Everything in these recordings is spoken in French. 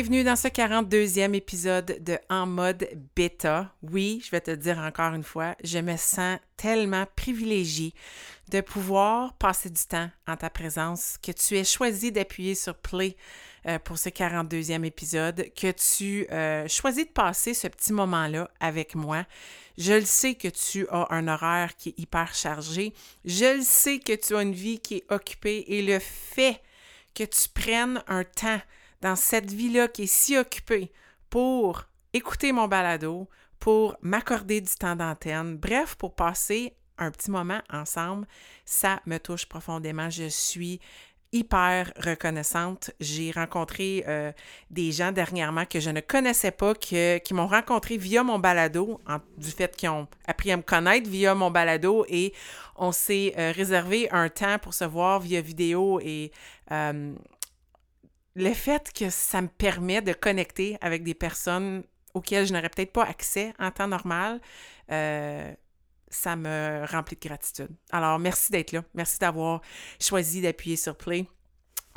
Bienvenue dans ce 42e épisode de En mode bêta. Oui, je vais te dire encore une fois, je me sens tellement privilégiée de pouvoir passer du temps en ta présence, que tu aies choisi d'appuyer sur play euh, pour ce 42e épisode, que tu euh, choisis de passer ce petit moment-là avec moi. Je le sais que tu as un horaire qui est hyper chargé. Je le sais que tu as une vie qui est occupée et le fait que tu prennes un temps dans cette vie-là qui est si occupée pour écouter mon balado, pour m'accorder du temps d'antenne, bref, pour passer un petit moment ensemble, ça me touche profondément. Je suis hyper reconnaissante. J'ai rencontré euh, des gens dernièrement que je ne connaissais pas, qui m'ont rencontré via mon balado, du fait qu'ils ont appris à me connaître via mon balado et on s'est euh, réservé un temps pour se voir via vidéo et euh, le fait que ça me permet de connecter avec des personnes auxquelles je n'aurais peut-être pas accès en temps normal, euh, ça me remplit de gratitude. Alors, merci d'être là. Merci d'avoir choisi d'appuyer sur Play.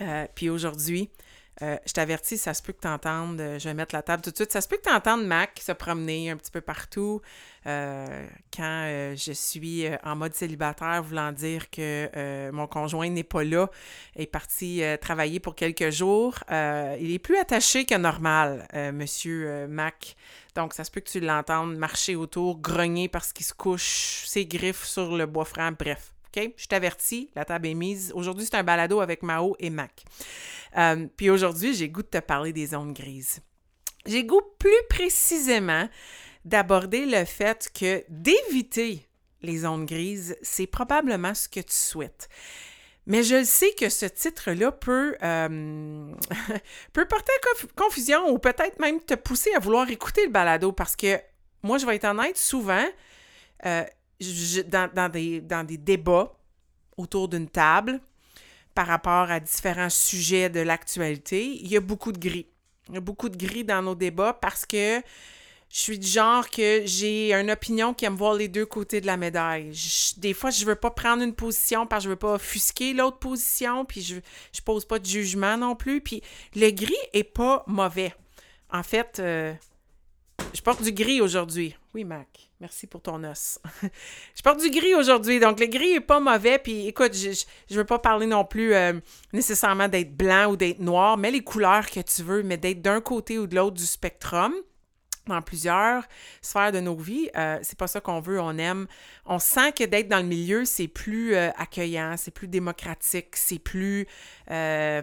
Euh, puis aujourd'hui, euh, je t'avertis, ça se peut que tu entendes, euh, je vais mettre la table tout de suite, ça se peut que tu entendes Mac se promener un petit peu partout euh, quand je suis en mode célibataire, voulant dire que mon conjoint n'est pas là, est parti travailler pour quelques jours. il est plus attaché que normal, monsieur Mac. Donc, ça se peut que tu l'entendes marcher autour, grogner parce qu'il se couche ses griffes sur le bois franc, bref. OK? Je t'avertis, la table est mise. Aujourd'hui, c'est un balado avec Mao et Mac. Euh, puis aujourd'hui, j'ai goût de te parler des zones grises. J'ai goût plus précisément d'aborder le fait que d'éviter les zones grises, c'est probablement ce que tu souhaites. Mais je sais que ce titre-là peut, euh, peut porter à confusion ou peut-être même te pousser à vouloir écouter le balado parce que moi, je vais être honnête, souvent, euh, dans, des, dans des débats autour d'une table par rapport à différents sujets de l'actualité, il y a beaucoup de gris. Il y a beaucoup de gris dans nos débats parce que je suis du genre que j'ai une opinion qui aime voir les deux côtés de la médaille. des fois, je veux pas prendre une position parce que je veux pas offusquer l'autre position, puis je, je pose pas de jugement non plus. Puis le gris est pas mauvais. En fait, euh, je porte du gris aujourd'hui. Oui, Mac. Merci pour ton os. je porte du gris aujourd'hui, donc le gris est pas mauvais. Puis écoute, je ne veux pas parler non plus euh, nécessairement d'être blanc ou d'être noir, mais les couleurs que tu veux, mais d'être d'un côté ou de l'autre du spectrum dans plusieurs sphères de nos vies. Euh, c'est pas ça qu'on veut, on aime. On sent que d'être dans le milieu, c'est plus euh, accueillant, c'est plus démocratique, c'est plus. ça,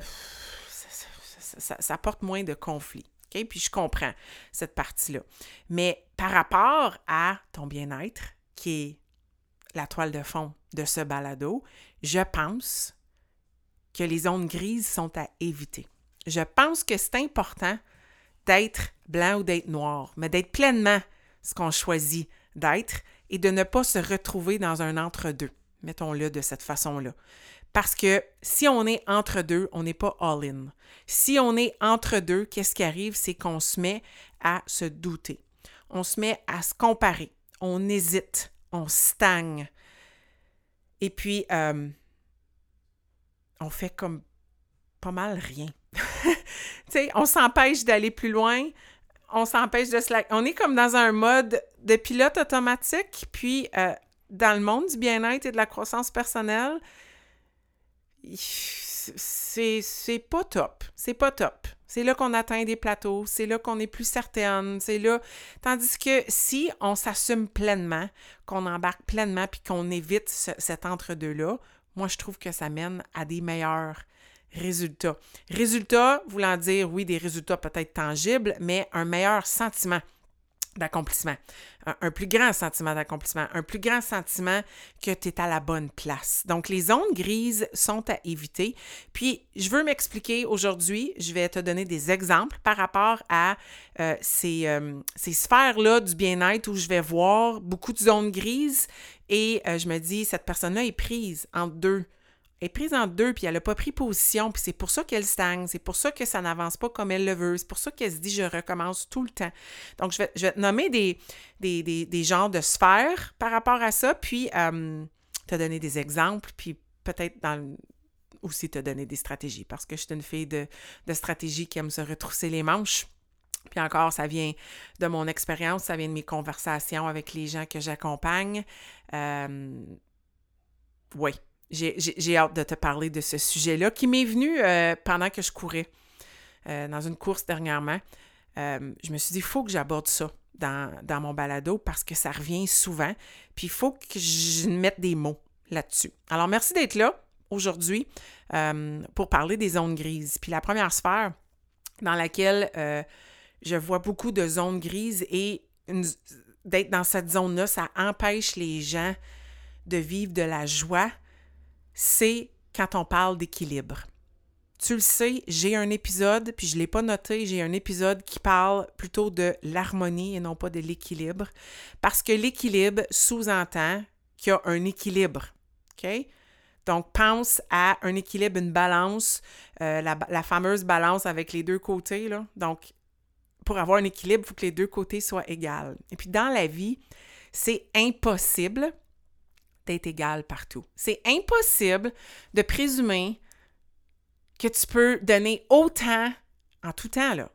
ça, apporte moins de conflits. Puis je comprends cette partie-là. Mais par rapport à ton bien-être, qui est la toile de fond de ce balado, je pense que les zones grises sont à éviter. Je pense que c'est important d'être blanc ou d'être noir, mais d'être pleinement ce qu'on choisit d'être et de ne pas se retrouver dans un entre-deux. Mettons-le de cette façon-là. Parce que si on est entre deux, on n'est pas all-in. Si on est entre deux, qu'est-ce qui arrive? C'est qu'on se met à se douter. On se met à se comparer. On hésite. On stagne. Et puis, euh, on fait comme pas mal rien. tu sais, on s'empêche d'aller plus loin. On s'empêche de se... On est comme dans un mode de pilote automatique. Puis, euh, dans le monde du bien-être et de la croissance personnelle, c'est pas top. C'est pas top. C'est là qu'on atteint des plateaux, c'est là qu'on est plus certaine, c'est là. Tandis que si on s'assume pleinement, qu'on embarque pleinement puis qu'on évite cet entre-deux-là, moi, je trouve que ça mène à des meilleurs résultats. Résultats voulant dire, oui, des résultats peut-être tangibles, mais un meilleur sentiment d'accomplissement, un, plus grand sentiment d'accomplissement, un plus grand sentiment que tu es à la bonne place. Donc, les zones grises sont à éviter. Puis, je veux m'expliquer aujourd'hui, je vais te donner des exemples par rapport à euh, ces, euh, ces sphères-là du bien-être où je vais voir beaucoup de zones grises et euh, je me dis, cette personne-là est prise entre deux est prise en deux, puis elle n'a pas pris position, puis c'est pour ça qu'elle stagne, c'est pour ça que ça n'avance pas comme elle le veut, c'est pour ça qu'elle se dit je recommence tout le temps. Donc, je vais, je vais te nommer des, des, des, genres de sphères par rapport à ça, puis euh, te donner des exemples, puis peut-être aussi te donner des stratégies, parce que je suis une fille de, de stratégie qui aime se retrousser les manches. Puis encore, ça vient de mon expérience, ça vient de mes conversations avec les gens que j'accompagne. Euh, oui, j'ai hâte de te parler de ce sujet-là qui m'est venu euh, pendant que je courais euh, dans une course dernièrement. Euh, je me suis dit, il faut que j'aborde ça dans, dans, mon balado parce que ça revient souvent. Puis il faut que je mette des mots là-dessus. Alors, merci d'être là aujourd'hui pour parler des zones grises. Puis la première sphère dans laquelle je vois beaucoup de zones grises et d'être dans cette zone-là, ça empêche les gens de vivre de la joie, c'est quand on parle d'équilibre. Tu le sais, j'ai un épisode, puis je ne l'ai pas noté, j'ai un épisode qui parle plutôt de l'harmonie et non pas de l'équilibre, parce que l'équilibre sous-entend qu'il y a un équilibre. Donc, pense à un équilibre, une balance, euh, la, fameuse balance avec les deux côtés. Donc, pour avoir un équilibre, il faut que les deux côtés soient égaux. Et puis, dans la vie, c'est impossible égal partout. C'est impossible de présumer que tu peux donner autant en tout temps, là.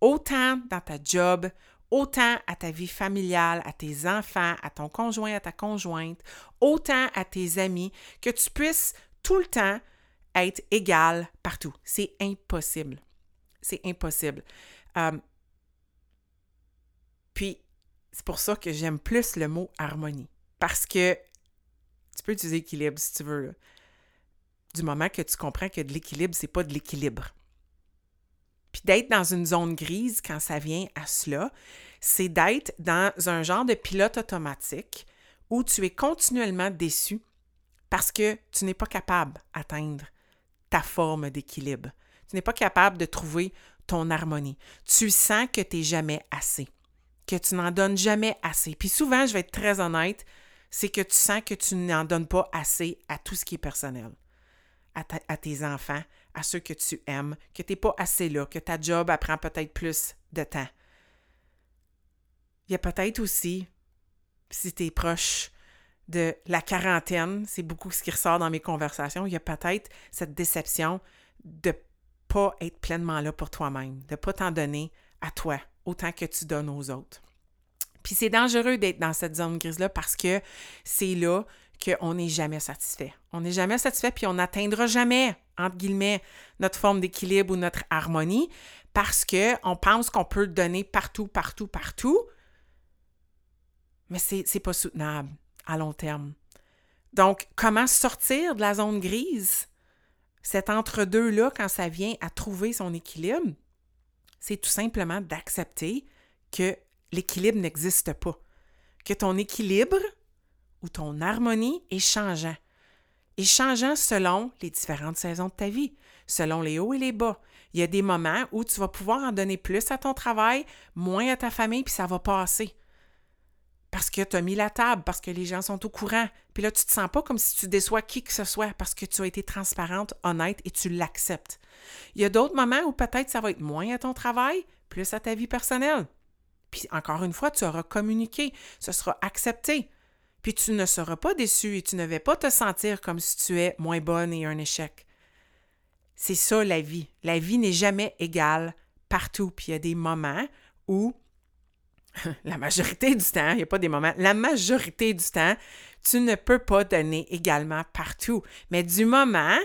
Autant dans ta job, autant à ta vie familiale, à tes enfants, à ton conjoint, à ta conjointe, autant à tes amis, que tu puisses tout le temps être égal partout. C'est impossible. C'est impossible. Euh, puis, c'est pour ça que j'aime plus le mot harmonie. Parce que tu peux utiliser équilibre si tu veux. Du moment que tu comprends que de l'équilibre, c'est pas de l'équilibre. Puis d'être dans une zone grise quand ça vient à cela, c'est d'être dans un genre de pilote automatique où tu es continuellement déçu parce que tu n'es pas capable d'atteindre ta forme d'équilibre. Tu n'es pas capable de trouver ton harmonie. Tu sens que tu n'es jamais assez, que tu n'en donnes jamais assez. Puis souvent, je vais être très honnête, c'est que tu sens que tu n'en donnes pas assez à tout ce qui est personnel, à, tes enfants, à ceux que tu aimes, que tu n'es pas assez là, que ta job apprend peut-être plus de temps. Il y a peut-être aussi, si tu es proche de la quarantaine, c'est beaucoup ce qui ressort dans mes conversations, il y a peut-être cette déception de pas être pleinement là pour toi-même, de pas t'en donner à toi autant que tu donnes aux autres. Puis c'est dangereux d'être dans cette zone grise-là parce que c'est là qu'on n'est jamais satisfait. On n'est jamais satisfait, puis on n'atteindra jamais, entre guillemets, notre forme d'équilibre ou notre harmonie parce qu'on pense qu'on peut donner partout, partout, partout. Mais c'est n'est pas soutenable à long terme. Donc, comment sortir de la zone grise? Cet entre-deux-là, quand ça vient à trouver son équilibre, c'est tout simplement d'accepter que l'équilibre n'existe pas. Que ton équilibre ou ton harmonie est changeant. Et changeant selon les différentes saisons de ta vie, selon les hauts et les bas. Il y a des moments où tu vas pouvoir en donner plus à ton travail, moins à ta famille, puis ça va passer. Parce que tu as mis la table, parce que les gens sont au courant. Puis là, tu te sens pas comme si tu déçois qui que ce soit parce que tu as été transparente, honnête et tu l'acceptes. Il y a d'autres moments où peut-être ça va être moins à ton travail, plus à ta vie personnelle. Puis encore une fois, tu auras communiqué, ce sera accepté. Puis tu ne seras pas déçu et tu ne vas pas te sentir comme si tu es moins bonne et un échec. C'est ça la vie. La vie n'est jamais égale partout. Puis il y a des moments où, la majorité du temps, il n'y a pas des moments, la majorité du temps, tu ne peux pas donner également partout. Mais du moment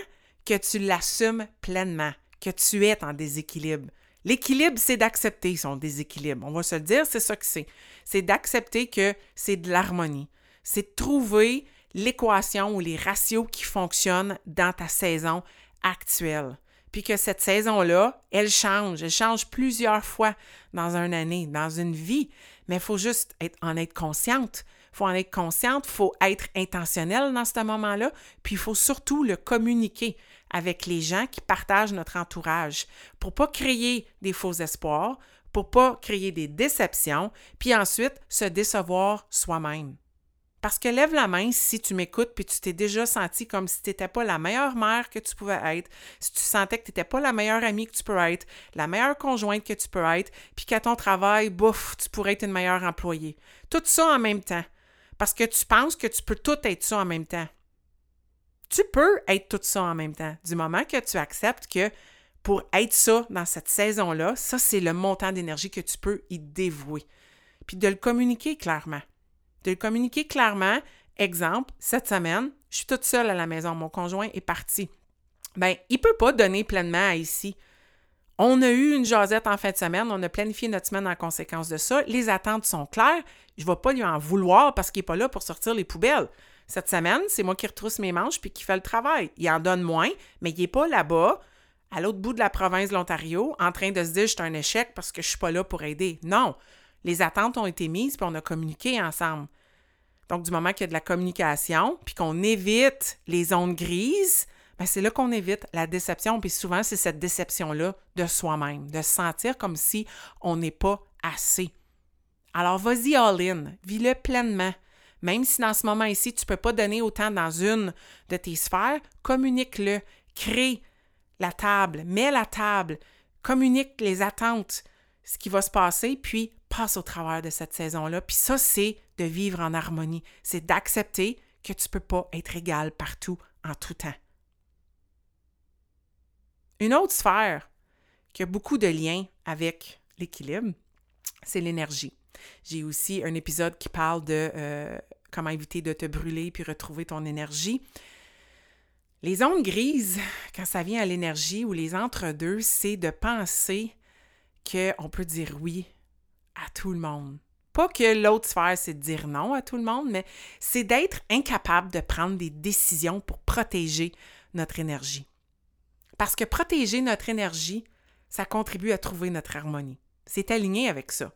que tu l'assumes pleinement, que tu es en déséquilibre, L'équilibre, c'est d'accepter son déséquilibre. On va se le dire, c'est ça que c'est. C'est d'accepter que c'est de l'harmonie. C'est de trouver l'équation ou les ratios qui fonctionnent dans ta saison actuelle. Puis que cette saison-là, elle change. Elle change plusieurs fois dans une année, dans une vie. mais il faut juste être, en être consciente. Il faut en être consciente, il faut être intentionnel dans ce moment-là, puis il faut surtout le communiquer avec les gens qui partagent notre entourage pour pas créer des faux espoirs, pour pas créer des déceptions, puis ensuite se décevoir soi-même. Parce que lève la main si tu m'écoutes puis tu t'es déjà senti comme si tu n'étais pas la meilleure mère que tu pouvais être, si tu sentais que tu n'étais pas la meilleure amie que tu peux être, la meilleure conjointe que tu peux être, puis qu'à ton travail, bouf, tu pourrais être une meilleure employée. Tout ça en même temps. Parce que tu penses que tu peux tout être ça en même temps. Tu peux être tout ça en même temps. Du moment que tu acceptes que pour être ça dans cette saison-là, ça, c'est le montant d'énergie que tu peux y dévouer. Puis de le communiquer clairement de le communiquer clairement. Exemple, cette semaine, je suis toute seule à la maison, mon conjoint est parti. Ben, il ne peut pas donner pleinement à ici. On a eu une jasette en fin de semaine, on a planifié notre semaine en conséquence de ça. Les attentes sont claires. Je ne vais pas lui en vouloir parce qu'il n'est pas là pour sortir les poubelles. Cette semaine, c'est moi qui retrousse mes manches puis qui fait le travail. Il en donne moins, mais il n'est pas là-bas, à l'autre bout de la province de l'Ontario, en train de se dire je un échec parce que je suis pas là pour aider. Non. Les attentes ont été mises puis on a communiqué ensemble. Donc, du moment qu'il y a de la communication, puis qu'on évite les zones grises, ben, c'est là qu'on évite la déception. Puis souvent, c'est cette déception-là de soi-même, de se sentir comme si on n'est pas assez. Alors, vas-y all-in, vis-le pleinement. Même si dans ce moment ici, tu ne peux pas donner autant dans une de tes sphères, communique-le, crée la table, mets la table, communique les attentes, ce qui va se passer, puis passe au travers de cette saison-là. Puis ça, c'est de vivre en harmonie. C'est d'accepter que tu ne peux pas être égal partout, en tout temps. Une autre sphère qui a beaucoup de liens avec l'équilibre, c'est l'énergie. J'ai aussi un épisode qui parle de euh, comment éviter de te brûler puis retrouver ton énergie. Les ondes grises, quand ça vient à l'énergie ou les entre-deux, c'est de penser qu'on peut dire oui à tout le monde. Pas que l'autre sphère, c'est de dire non à tout le monde, mais c'est d'être incapable de prendre des décisions pour protéger notre énergie. Parce que protéger notre énergie, ça contribue à trouver notre harmonie. C'est aligné avec ça.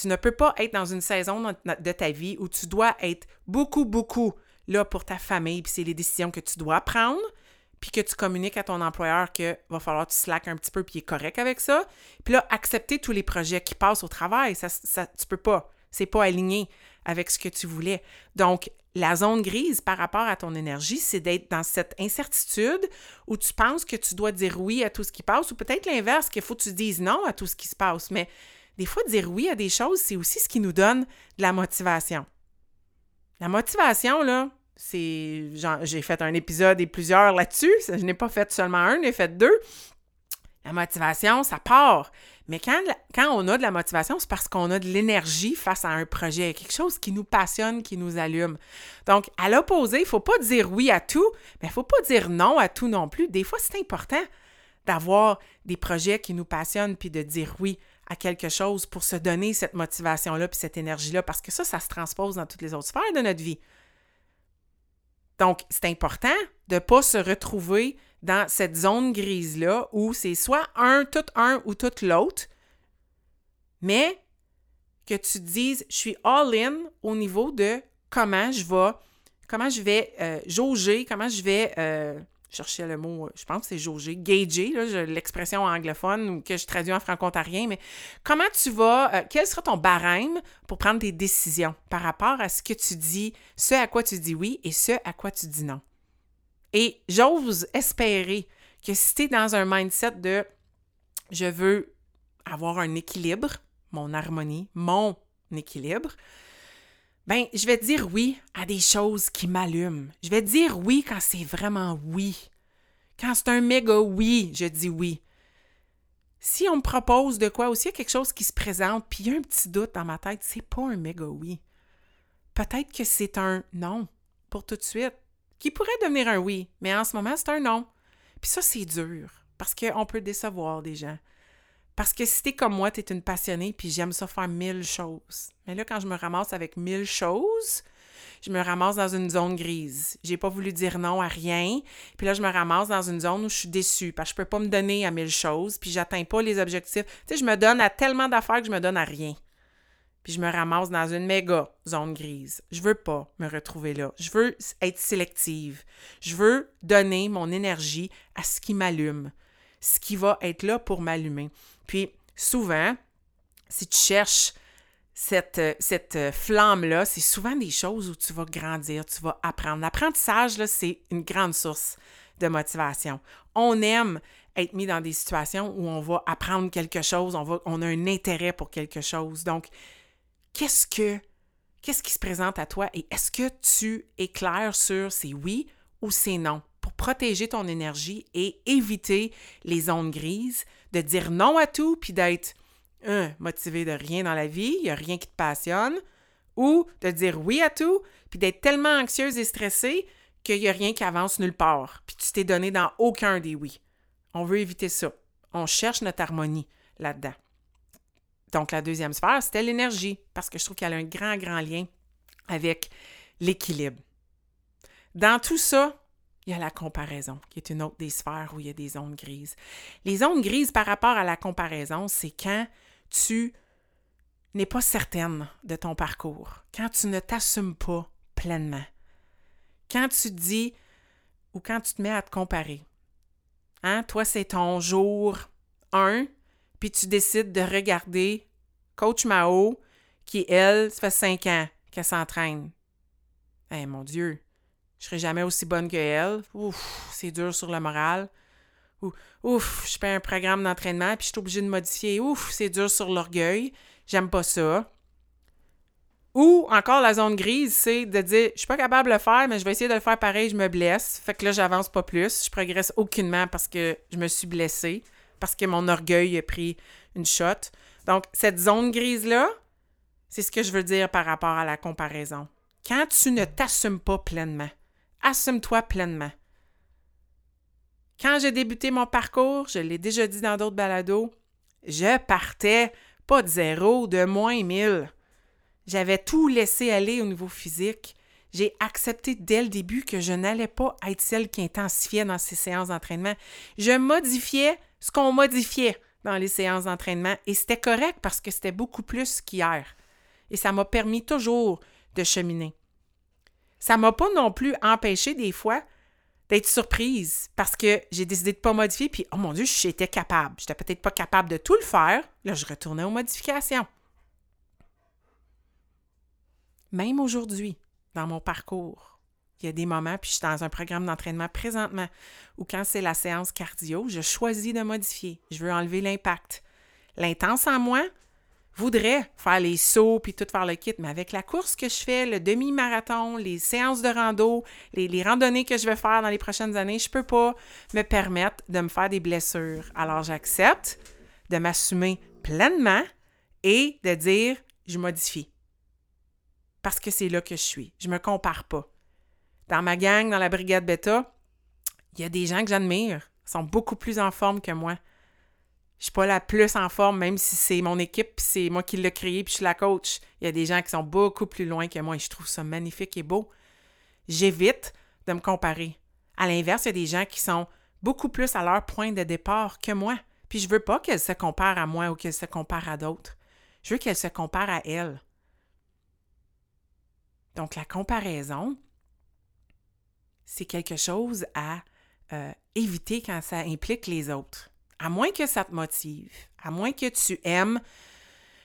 Tu ne peux pas être dans une saison de ta vie où tu dois être beaucoup, beaucoup là pour ta famille, puis c'est les décisions que tu dois prendre, puis que tu communiques à ton employeur que va falloir que tu slack un petit peu, puis il est correct avec ça. Puis là, accepter tous les projets qui passent au travail, ça, ça tu peux pas. C'est pas aligné avec ce que tu voulais. Donc, la zone grise par rapport à ton énergie, c'est d'être dans cette incertitude où tu penses que tu dois dire oui à tout ce qui passe, ou peut-être l'inverse, qu'il faut que tu dises non à tout ce qui se passe. Mais des fois, dire oui à des choses, c'est aussi ce qui nous donne de la motivation. La motivation, là, c'est j'ai fait un épisode et plusieurs là-dessus. Je n'ai pas fait seulement un, j'ai fait deux. La motivation, ça part. Mais quand, quand on a de la motivation, c'est parce qu'on a de l'énergie face à un projet, quelque chose qui nous passionne, qui nous allume. Donc, à l'opposé, il ne faut pas dire oui à tout, mais il ne faut pas dire non à tout non plus. Des fois, c'est important d'avoir des projets qui nous passionnent puis de dire oui à quelque chose pour se donner cette motivation-là puis cette énergie-là, parce que ça, ça se transpose dans toutes les autres sphères de notre vie. Donc, c'est important de ne pas se retrouver dans cette zone grise-là où c'est soit un, tout un ou tout l'autre, mais que tu dises, je suis all-in au niveau de comment je vais, comment je vais euh, jauger, comment je vais euh, cherchais le mot, je pense que c'est jauger, gager, l'expression anglophone ou que je traduis en franco-ontarien, mais comment tu vas, euh, quel sera ton barème pour prendre des décisions par rapport à ce que tu dis, ce à quoi tu dis oui et ce à quoi tu dis non? Et j'ose espérer que si tu es dans un mindset de je veux avoir un équilibre, mon harmonie, mon équilibre, ben, je vais dire oui à des choses qui m'allument. Je vais dire oui quand c'est vraiment oui. Quand c'est un méga oui, je dis oui. Si on me propose de quoi, aussi y a quelque chose qui se présente, puis il y a un petit doute dans ma tête, c'est pas un méga oui. Peut-être que c'est un non pour tout de suite, qui pourrait devenir un oui, mais en ce moment, c'est un non. Puis ça, c'est dur, parce qu'on peut décevoir des gens. Parce que si t'es comme moi, t'es une passionnée, puis j'aime ça faire mille choses. Mais là, quand je me ramasse avec mille choses, je me ramasse dans une zone grise. J'ai pas voulu dire non à rien. Puis là, je me ramasse dans une zone où je suis déçue parce que je peux pas me donner à mille choses, puis j'atteins pas les objectifs. Tu sais, je me donne à tellement d'affaires que je me donne à rien. puis je me ramasse dans une méga zone grise. Je veux pas me retrouver là. Je veux être sélective. Je veux donner mon énergie à ce qui m'allume, ce qui va être là pour m'allumer. Puis souvent, si tu cherches cette, cette flamme-là, c'est souvent des choses où tu vas grandir, tu vas apprendre. L'apprentissage, c'est une grande source de motivation. On aime être mis dans des situations où on va apprendre quelque chose, on, a un intérêt pour quelque chose. Donc, qu'est-ce que qu'est-ce qui se présente à toi et est-ce que tu es clair sur c'est oui ou c'est non? Pour protéger ton énergie et éviter les zones grises, de dire non à tout puis d'être un, motivé de rien dans la vie, il n'y a rien qui te passionne, ou de dire oui à tout puis d'être tellement anxieuse et stressée qu'il n'y a rien qui avance nulle part, puis tu t'es donné dans aucun des oui. On veut éviter ça. On cherche notre harmonie là-dedans. Donc, la deuxième sphère, c'était l'énergie, parce que je trouve qu'elle a un grand, grand lien avec l'équilibre. Dans tout ça, il y a la comparaison, qui est une autre des sphères où il y a des zones grises. Les zones grises par rapport à la comparaison, c'est quand tu n'es pas certaine de ton parcours, quand tu ne t'assumes pas pleinement, quand tu dis ou quand tu te mets à te comparer. Hein? Toi, c'est ton jour 1, puis tu décides de regarder Coach Mao, qui, elle, ça fait cinq ans qu'elle s'entraîne. Eh mon Dieu, je serai jamais aussi bonne que elle. Ouf, c'est dur sur le moral. Ouf, je fais un programme d'entraînement puis je suis obligée de modifier. Ouf, c'est dur sur l'orgueil. J'aime pas ça. Ou encore la zone grise, c'est de dire je suis pas capable de le faire, mais je vais essayer de le faire pareil, je me blesse. Fait que là, j'avance pas plus. Je progresse aucunement parce que je me suis blessée parce que mon orgueil a pris une shot. Donc, cette zone grise-là, c'est ce que je veux dire par rapport à la comparaison. Quand tu ne t'assumes pas pleinement, assume-toi pleinement. Quand j'ai débuté mon parcours, je l'ai déjà dit dans d'autres balados, je partais pas de zéro, de moins mille. J'avais tout laissé aller au niveau physique. J'ai accepté dès le début que je n'allais pas être celle qui intensifiait dans ces séances d'entraînement. Je modifiais ce qu'on modifiait dans les séances d'entraînement et c'était correct parce que c'était beaucoup plus qu'hier. Et ça m'a permis toujours de cheminer. Ça m'a pas non plus empêché des fois d'être surprise parce que j'ai décidé de pas modifier puis oh mon dieu, j'étais capable. J'étais peut-être pas capable de tout le faire. Là, je retournais aux modifications. Même aujourd'hui, dans mon parcours, il y a des moments, puis je suis dans un programme d'entraînement présentement, où quand c'est la séance cardio, je choisis de modifier. Je veux enlever l'impact. L'intense en moi voudrait faire les sauts puis tout faire le kit, mais avec la course que je fais, le demi-marathon, les séances de rando, les, les, randonnées que je vais faire dans les prochaines années, je ne peux pas me permettre de me faire des blessures. Alors j'accepte de m'assumer pleinement et de dire je modifie. Parce que c'est là que je suis. Je ne me compare pas dans ma gang, dans la brigade bêta, il y a des gens que j'admire. Sont beaucoup plus en forme que moi. Je suis pas la plus en forme, même si c'est mon équipe, c'est moi qui l'ai créé, puis je suis la coach. Il y a des gens qui sont beaucoup plus loin que moi et je trouve ça magnifique et beau. J'évite de me comparer. À l'inverse, il y a des gens qui sont beaucoup plus à leur point de départ que moi. Puis je veux pas qu'elles se comparent à moi ou qu'elles se comparent à d'autres. Je veux qu'elles se comparent à elles. Donc la comparaison, c'est quelque chose à euh, éviter quand ça implique les autres. À moins que ça te motive, à moins que tu aimes.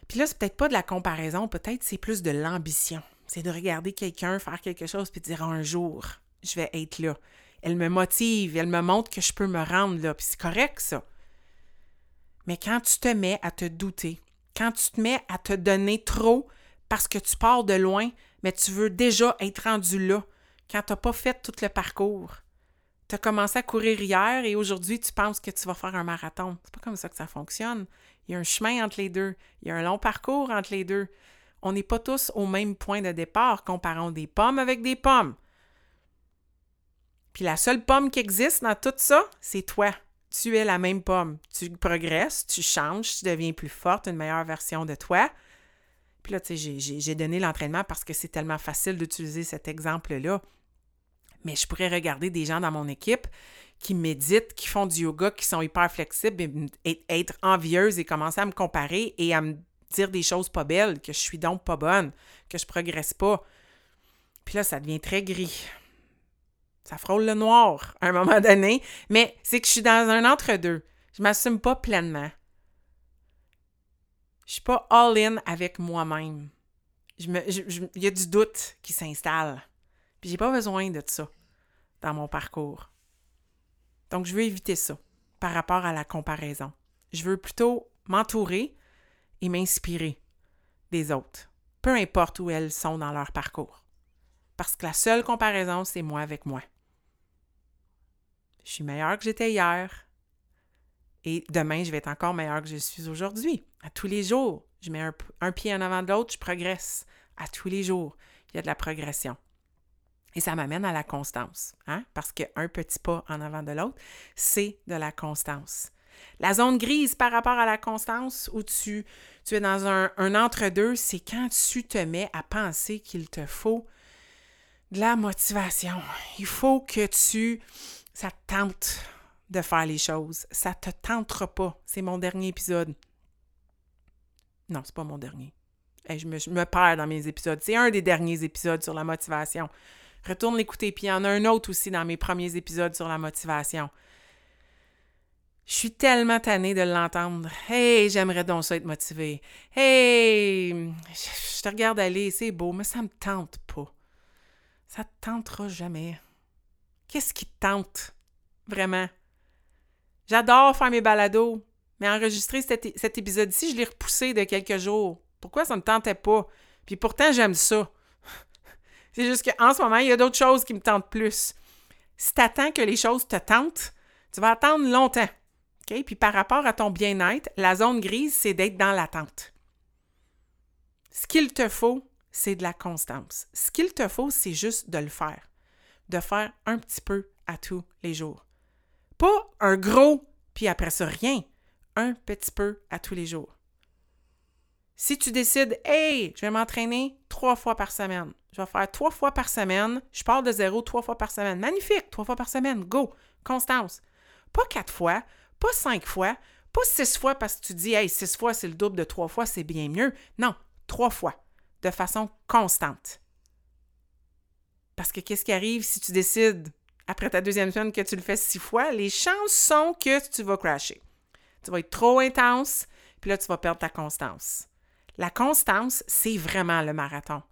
Puis là, c'est peut-être pas de la comparaison, peut-être c'est plus de l'ambition. C'est de regarder quelqu'un faire quelque chose puis dire un jour, je vais être là. Elle me motive, elle me montre que je peux me rendre là, puis c'est correct ça. Mais quand tu te mets à te douter, quand tu te mets à te donner trop parce que tu pars de loin, mais tu veux déjà être rendu là, quand tu n'as pas fait tout le parcours. Tu as commencé à courir hier et aujourd'hui, tu penses que tu vas faire un marathon. C'est pas comme ça que ça fonctionne. Il y a un chemin entre les deux. Il y a un long parcours entre les deux. On n'est pas tous au même point de départ. Comparons des pommes avec des pommes. Puis la seule pomme qui existe dans tout ça, c'est toi. Tu es la même pomme. Tu progresses, tu changes, tu deviens plus forte, une meilleure version de toi. Puis là, tu sais, j'ai donné l'entraînement parce que c'est tellement facile d'utiliser cet exemple-là mais je pourrais regarder des gens dans mon équipe qui méditent, qui font du yoga, qui sont hyper flexibles, et être envieuse et commencer à me comparer et à me, dire des choses pas belles, que je suis donc pas bonne, que je progresse pas. Puis là, ça devient très gris. Ça frôle le noir à un moment donné, mais c'est que je suis dans un entre-deux. Je m'assume pas pleinement. Je suis pas all-in avec moi-même. Il y a du doute qui s'installe. Puis j'ai pas besoin de ça dans mon parcours. Donc, je veux éviter ça par rapport à la comparaison. Je veux plutôt m'entourer et m'inspirer des autres, peu importe où elles sont dans leur parcours. Parce que la seule comparaison, c'est moi avec moi. Je suis meilleure que j'étais hier. Et demain, je vais être encore meilleure que je suis aujourd'hui. À tous les jours, je mets un, pied en avant de l'autre, je progresse. À tous les jours, il y a de la progression. Et ça m'amène à la constance, hein? parce qu'un petit pas en avant de l'autre, c'est de la constance. La zone grise par rapport à la constance, où tu, tu es dans un, un entre-deux, c'est quand tu te mets à penser qu'il te faut de la motivation. Il faut que tu, ça te tente de faire les choses. Ça te tentera pas. C'est mon dernier épisode. Non, c'est pas mon dernier. je, me, je me perds dans mes épisodes. C'est un des derniers épisodes sur la motivation. Retourne l'écouter. Puis il y en a un autre aussi dans mes premiers épisodes sur la motivation. Je suis tellement tannée de l'entendre. Hey, j'aimerais donc ça être motivée. Hey, je te regarde aller, c'est beau, mais ça me tente pas. Ça te tentera jamais. Qu'est-ce qui te tente? Vraiment? J'adore faire mes balados, mais enregistrer cet, cet épisode-ci, je l'ai repoussé de quelques jours. Pourquoi ça ne me tentait pas? Puis pourtant, j'aime ça. C'est juste qu'en ce moment, il y a d'autres choses qui me tentent plus. Si tu attends que les choses te tentent, tu vas attendre longtemps. OK? Puis par rapport à ton bien-être, la zone grise, c'est d'être dans l'attente. Ce qu'il te faut, c'est de la constance. Ce qu'il te faut, c'est juste de le faire. De faire un petit peu à tous les jours. Pas un gros, puis après ça, rien. Un petit peu à tous les jours. Si tu décides, hey, je vais m'entraîner trois fois par semaine, je vais faire trois fois par semaine, je pars de zéro trois fois par semaine. Magnifique, trois fois par semaine, go, constance. Pas quatre fois, pas cinq fois, pas six fois parce que tu dis, hey, six fois, c'est le double de trois fois, c'est bien mieux. Non, trois fois, de façon constante. Parce que qu'est-ce qui arrive si tu décides, après ta deuxième semaine, que tu le fais six fois? Les chances sont que tu vas crasher. Tu vas être trop intense, puis là, tu vas perdre ta constance. La constance, c'est vraiment le marathon.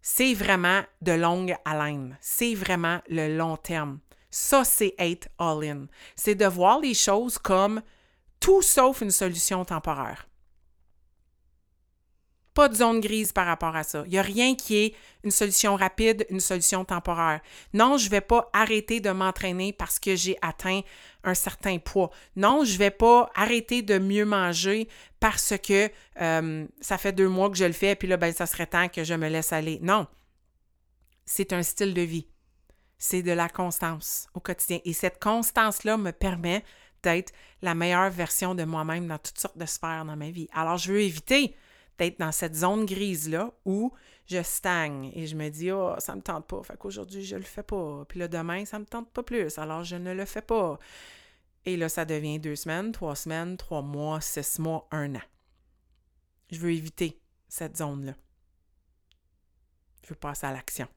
C'est vraiment de longue haleine. C'est vraiment le long terme. Ça, c'est être all-in. C'est de voir les choses comme tout sauf une solution temporaire. Pas de zone grise par rapport à ça. Il n'y a rien qui est une solution rapide, une solution temporaire. Non, je ne vais pas arrêter de m'entraîner parce que j'ai atteint un certain poids. Non, je ne vais pas arrêter de mieux manger parce que euh, ça fait deux mois que je le fais, et puis là, ben, ça serait temps que je me laisse aller. Non. C'est un style de vie. C'est de la constance au quotidien. Et cette constance-là me permet d'être la meilleure version de moi-même dans toutes sortes de sphères dans ma vie. Alors, je veux éviter d'être dans cette zone grise-là où je stagne et je me dis, oh, ça me tente pas, fait qu'aujourd'hui, je le fais pas. Puis le demain, ça me tente pas plus, alors je ne le fais pas. Et là, ça devient deux semaines, trois semaines, trois mois, six mois, un an. Je veux éviter cette zone-là. Je veux passer à l'action.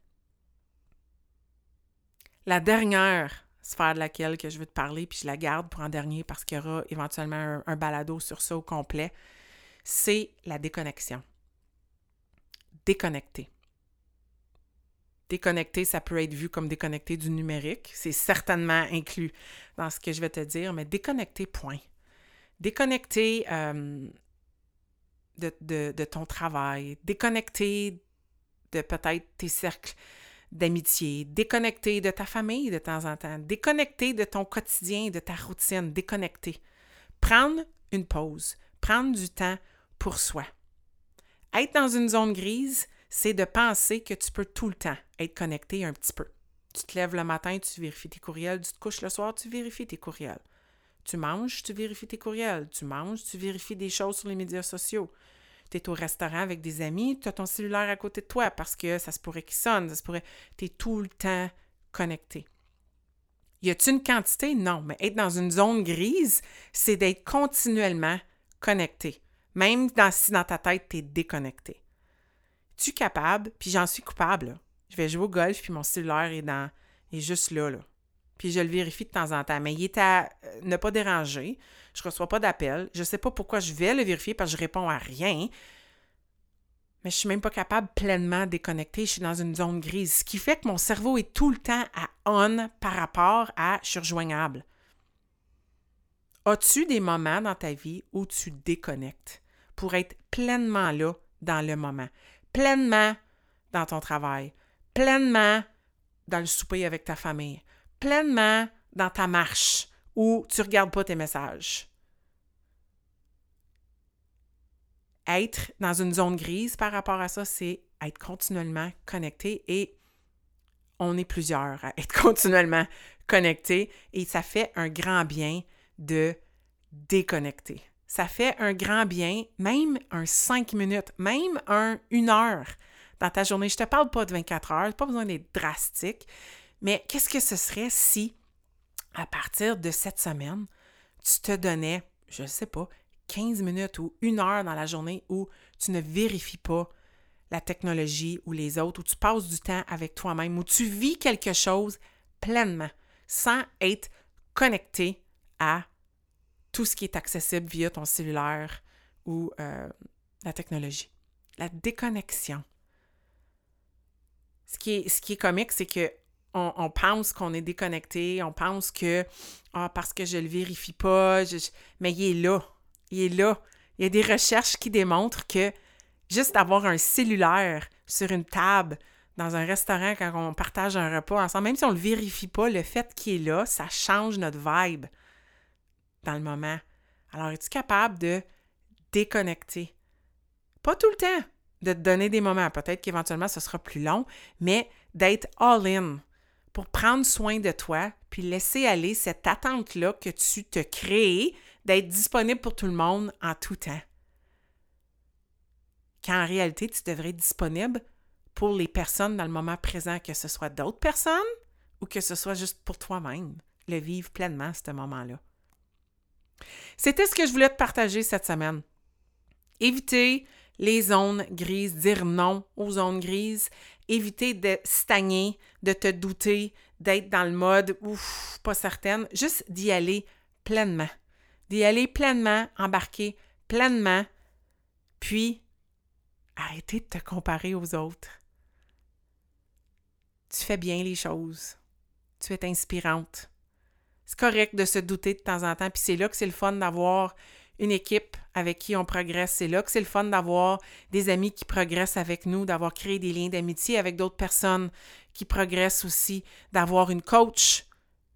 La dernière sphère de laquelle que je veux te parler, puis je la garde pour en dernier parce qu'il y aura éventuellement un, un balado sur ça au complet, c'est la déconnexion. Déconnecter. Déconnecter, ça peut être vu comme déconnecter du numérique. C'est certainement inclus dans ce que je vais te dire, mais déconnecter, point. Déconnecter euh, de, de, ton travail, déconnecter de peut-être tes cercles d'amitié, déconnecter de ta famille de temps en temps, déconnecter de ton quotidien, de ta routine, déconnecter. Prendre une pause, prendre du temps pour soi. Être dans une zone grise, c'est de penser que tu peux tout le temps être connecté un petit peu. Tu te lèves le matin, tu vérifies tes courriels. Tu te couches le soir, tu vérifies tes courriels. Tu manges, tu vérifies tes courriels. Tu manges, tu vérifies des choses sur les médias sociaux. Tu es au restaurant avec des amis, tu as ton cellulaire à côté de toi parce que ça se pourrait qu'il sonne, ça se pourrait. Tu es tout le temps connecté. Y a-t-il une quantité? Non, mais être dans une zone grise, c'est d'être continuellement connecté même dans, si dans ta tête, tu es déconnecté. Tu es capable, puis j'en suis coupable. Je vais jouer au golf, puis mon cellulaire est, dans, est juste là, là. Puis je le vérifie de temps en temps. Mais il est à euh, ne pas déranger. Je ne reçois pas d'appel. Je ne sais pas pourquoi je vais le vérifier parce que je réponds à rien. Mais je ne suis même pas capable pleinement de déconnecter. Je suis dans une zone grise. Ce qui fait que mon cerveau est tout le temps à on par rapport à je suis rejoignable. As-tu des moments dans ta vie où tu déconnectes? Pour être pleinement là dans le moment, pleinement dans ton travail, pleinement dans le souper avec ta famille, pleinement dans ta marche où tu ne regardes pas tes messages? Être dans une zone grise par rapport à ça, c'est être continuellement connecté et on est plusieurs à être continuellement connectés et ça fait un grand bien de déconnecter. Ça fait un grand bien, même un 5 minutes, même un heure dans ta journée. Je ne te parle pas de 24 heures, pas besoin d'être drastique, mais qu'est-ce que ce serait si, à partir de cette semaine, tu te donnais, je ne sais pas, 15 minutes ou une heure dans la journée où tu ne vérifies pas la technologie ou les autres, où tu passes du temps avec toi-même, où tu vis quelque chose pleinement, sans être connecté à tout ce qui est accessible via ton cellulaire ou euh, la technologie. La déconnexion. Ce qui est, comique, c'est que on, pense qu'on est déconnecté, on pense que ah, parce que je ne le vérifie pas, mais il est là. Il est là. Il y a des recherches qui démontrent que juste avoir un cellulaire sur une table dans un restaurant quand on partage un repas ensemble, même si on ne le vérifie pas, le fait qu'il est là, ça change notre vibe dans le moment. Alors, es-tu capable de déconnecter? Pas tout le temps, de te donner des moments. Peut-être qu'éventuellement, ce sera plus long, mais d'être all-in pour prendre soin de toi, puis laisser aller cette attente-là que tu te crées d'être disponible pour tout le monde en tout temps quand en réalité, tu devrais être disponible pour les personnes dans le moment présent, que ce soit d'autres personnes ou que ce soit juste pour toi-même, le vivre pleinement, ce moment-là. C'était ce que je voulais te partager cette semaine. Éviter les zones grises, dire non aux zones grises, éviter de stagner, de te douter, d'être dans le mode ouf, pas certaine, juste d'y aller pleinement. D'y aller pleinement, embarquer pleinement, puis Arrêtez de te comparer aux autres. Tu fais bien les choses. Tu es inspirante. C'est correct de se douter de temps en temps, puis c'est là que c'est le fun d'avoir une équipe avec qui on progresse. C'est là que c'est le fun d'avoir des amis qui progressent avec nous, d'avoir créé des liens d'amitié avec d'autres personnes qui progressent aussi, d'avoir une coach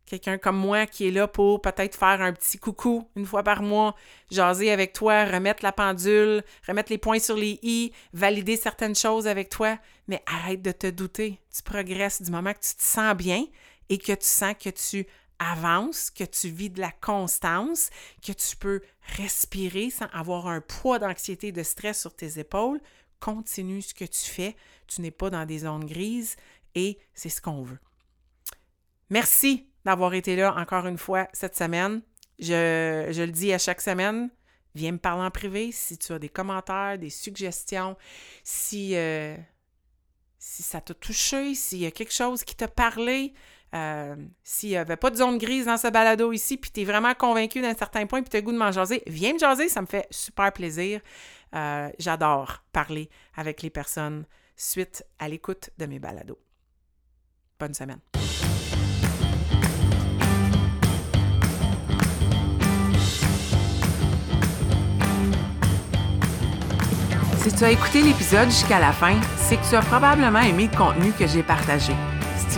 quelqu'un comme moi qui est là pour peut-être faire un petit coucou une fois par mois, jaser avec toi, remettre la pendule, remettre les points sur les i, valider certaines choses avec toi, mais arrête de te douter. Tu progresses du moment que tu te sens bien et que tu sens que tu avances, que tu vis de la constance, que tu peux respirer sans avoir un poids d'anxiété, de stress sur tes épaules. Continue ce que tu fais. Tu n'es pas dans des zones grises et c'est ce qu'on veut. Merci d'avoir été là encore une fois cette semaine. Je, le dis à chaque semaine. Viens me parler en privé si tu as des commentaires, des suggestions, si, euh, si ça t'a touché, s'il y a quelque chose qui t'a parlé. Euh, s'il n'y avait pas de zone grise dans ce balado ici, puis tu es vraiment convaincu d'un certain point, puis tu as le goût de m'en jaser, viens me jaser, ça me fait super plaisir. Euh, j'adore parler avec les personnes suite à l'écoute de mes balados. Bonne semaine. Si tu as écouté l'épisode jusqu'à la fin, c'est que tu as probablement aimé le contenu que j'ai partagé.